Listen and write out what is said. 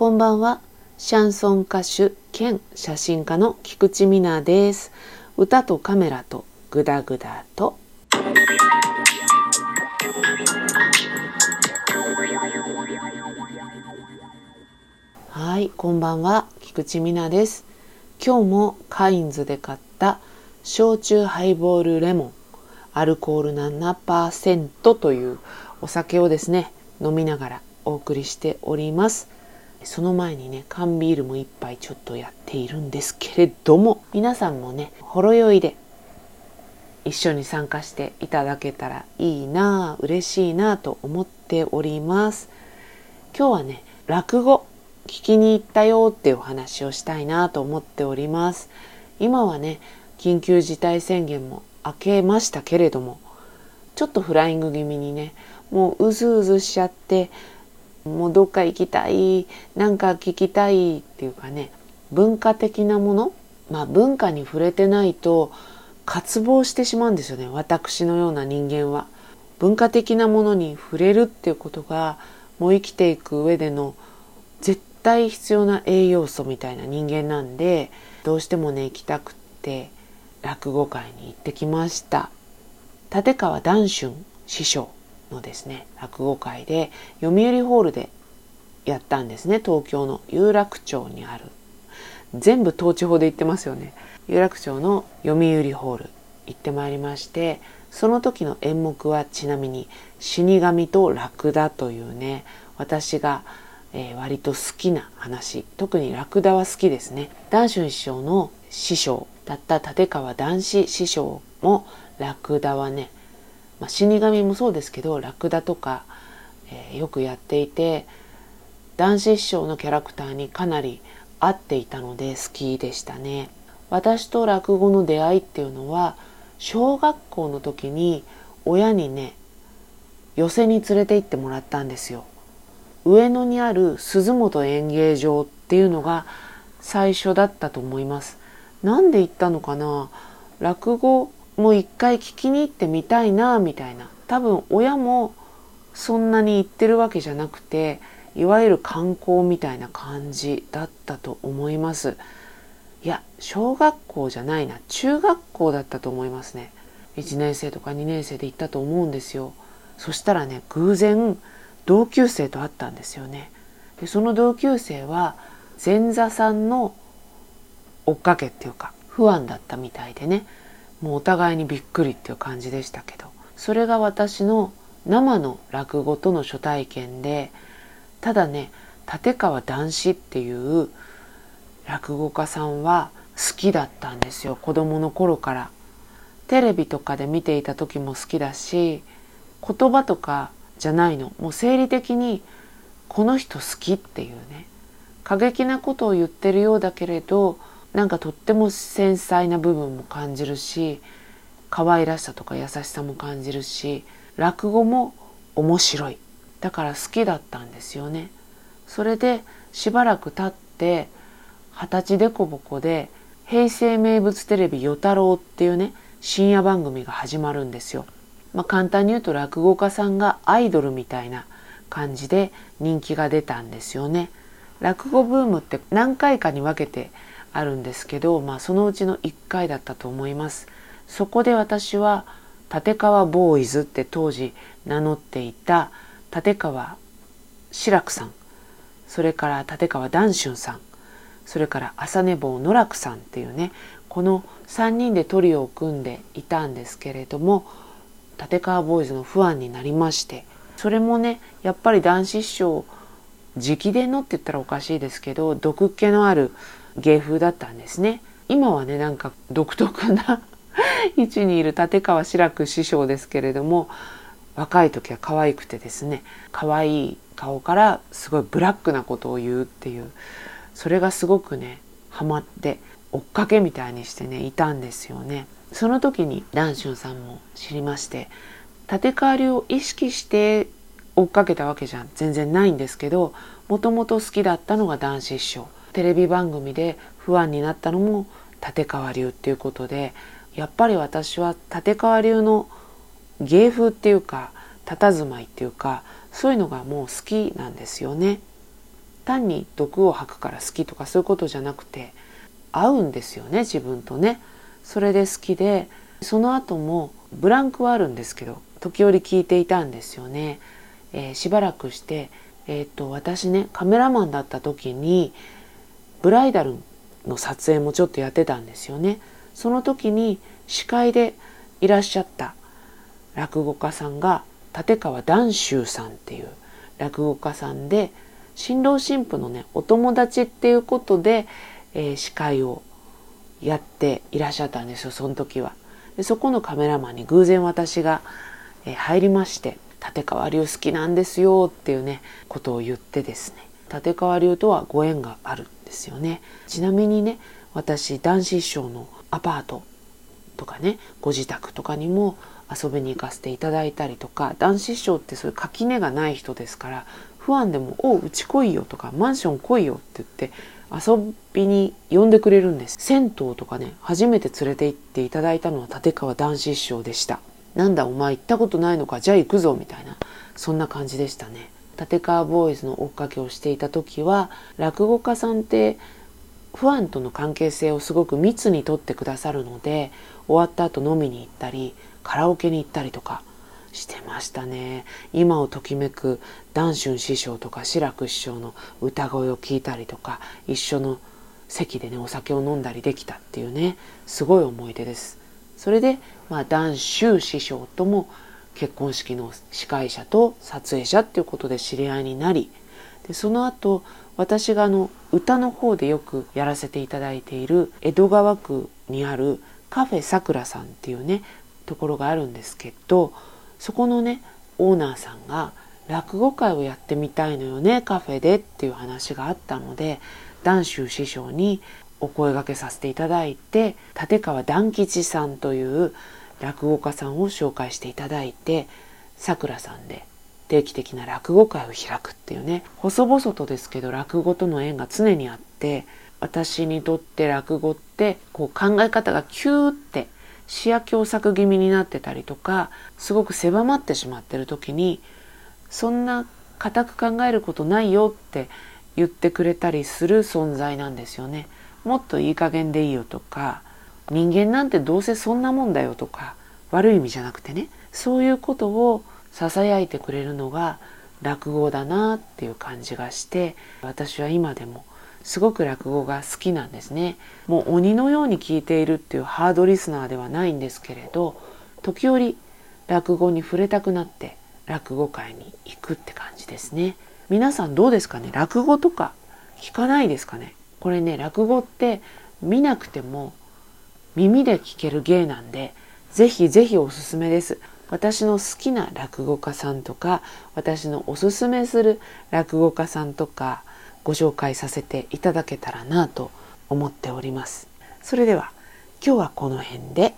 こんばんは。シャンソン歌手兼写真家の菊池美奈です。歌とカメラとグダグダと。はい、こんばんは。菊池美奈です。今日もカインズで買った焼酎ハイボールレモンアルコール7%というお酒をですね飲みながらお送りしておりますその前にね缶ビールも一杯ちょっとやっているんですけれども皆さんもねほろ酔いで一緒に参加していただけたらいいな嬉しいなと思っております。今日はね落語聞きに行ったよっていうお話をしたいなと思っております。今はね緊急事態宣言も明けましたけれどもちょっとフライング気味にねもううずうずしちゃってもうどっか行きたいなんか聞きたいっていうかね文化的なものまあ文化に触れてないと渇望してしまうんですよね私のような人間は。文化的なものに触れるっていうことがもう生きていく上での絶対必要な栄養素みたいな人間なんでどうしてもね行きたくって落語会に行ってきました立川談春師匠のですね落語会で読売ホールでやったんですね東京の有楽町にある。全部統治法で言ってますよね。有楽町の読売ホール行ってまいりましてその時の演目はちなみに「死神とラクダ」というね私が、えー、割と好きな話。特にラクダは好きですね。談春師匠の師匠だった立川談志師匠もラクダはねまあ、死神もそうですけどラクダとか、えー、よくやっていて男子師匠のキャラクターにかなり合っていたので好きでしたね。私と落語の出会いっていうのは小学校の時に親にね寄席に連れて行ってもらったんですよ。上野にある鈴本演芸場っていうのが最初だったと思います。なんで行ったのかな？落語もう一回聞きに行ってみたいなみたいな。多分親もそんなに行ってるわけじゃなくていわゆる観光みたいな感じだったと思います。いや小学校じゃないな。中学校だったと思いますね。1年生とか2年生で行ったと思うんですよ。そしたらね偶然同級生と会ったんですよね。でその同級生は前座さんの追っかけっていうか不安だったみたいでね。もうお互いにびっくりっていう感じでしたけどそれが私の生の落語との初体験でただね立川談志っていう落語家さんは好きだったんですよ子供の頃から。テレビとかで見ていた時も好きだし言葉とかじゃないの。もう生理的にこの人好きっていうね。過激なことを言ってるようだけれどなんかとっても繊細な部分も感じるし可愛らしさとか優しさも感じるし落語も面白いだから好きだったんですよね。それでしばらく経って二十歳でこぼこで平成名物テレビ「与太郎」っていうね深夜番組が始まるんですよ。まあ、簡単に言うと落語家さんがアイドルみたいな感じで人気が出たんですよね。落語ブームって何回かに分けてあるんですけど、まあ、そのうちの1回だったと思います。そこで私は立川ボーイズって当時名乗っていた立川志らくさんそれから立川談春さんそれから朝寝坊野楽さんっていうねこの3人でトリオを組んでいたんですけれども立川ボーイズのファンになりましてそれもねやっぱり男子師匠直伝のって言ったらおかしいですけど毒気のある芸風だったんですね。今はねなんか独特な 位置にいる立川志らく師匠ですけれども若い時は可愛くてですね可愛い顔からすごいブラックなことを言うっていうそれがすごくねハマって追っかけみたいにしてねいたんですよね。その時に談春さんも知りまして立川流を意識して追っかけたわけじゃ全然ないんですけどもともと好きだったのが男子師匠テレビ番組で不安になったのも立川流っていうことでやっぱり私は立川流の芸風っていうか佇まいっていうかそういうのがもう好きなんですよね。単に毒を吐くから好きとかそういうことじゃなくて合うんですよね自分とねそれで好きでその後もブランクはあるんですけど時折聞いていたんですよね、えー、しばらくしてえーと、と私ねカメラマンだった時にブライダルの撮影もちょっとやってたんですよね。その時に司会でいらっしゃった落語家さんが立川談秋さんっていう落語家さんで新郎新婦のねお友達っていうことで、えー、司会をやっていらっしゃったんですよその時は。でそこのカメラマンに偶然私が、えー、入りまして「立川流好きなんですよ」っていうねことを言ってですね。立川流とはご縁がある。ですよね。ちなみにね私男子師匠のアパートとかねご自宅とかにも遊びに行かせていただいたりとか男子師匠ってそういう垣根がない人ですから不安でも「おううち来いよ」とか「マンション来いよ」って言って遊びに呼んでくれるんです。銭湯とかね初めて連れて行っていただいたのは立川男子師匠でした。なんだお前行ったことないのかじゃあ行くぞみたいなそんな感じでしたね。立川ボーイズの追っかけをしていた時は落語家さんってファンとの関係性をすごく密にとってくださるので終わった後飲みに行ったりカラオケに行ったりとかしてましたね。今をときめく談春師匠とか志らく師匠の歌声を聞いたりとか一緒の席でねお酒を飲んだりできたっていうねすごい思い出です。それで、まあ、談秋師匠とも結婚式の司会者と撮影者っていうことで知り合いになりでその後私があの歌の方でよくやらせていただいている江戸川区にあるカフェさくらさんっていうねところがあるんですけどそこのねオーナーさんが落語会をやってみたいのよねカフェでっていう話があったので談秋師匠にお声がけさせていただいて立川談吉さんという落語家さんを紹介していただいてさくらさんで定期的な落語会を開くっていうね細々とですけど落語との縁が常にあって私にとって落語ってこう考え方がキューって視野狭窄気味になってたりとかすごく狭まってしまってる時にそんな固く考えることないよって言ってくれたりする存在なんですよね。もっといい加減でいいよとか人間なんてどうせそんなもんだよとか悪い意味じゃなくてねそういうことをささやいてくれるのが落語だなっていう感じがして私は今でもすごく落語が好きなんですね。もう鬼のように聞いているっていうハードリスナーではないんですけれど時折落語に触れたくなって落語会に行くって感じですね。皆さんどうですかね？落語とか聞かないですかね？これね落語って見なくても耳で聞ける芸なんでぜひぜひおすすめです私の好きな落語家さんとか私のおすすめする落語家さんとかご紹介させていただけたらなと思っております。それでは今日はこの辺で。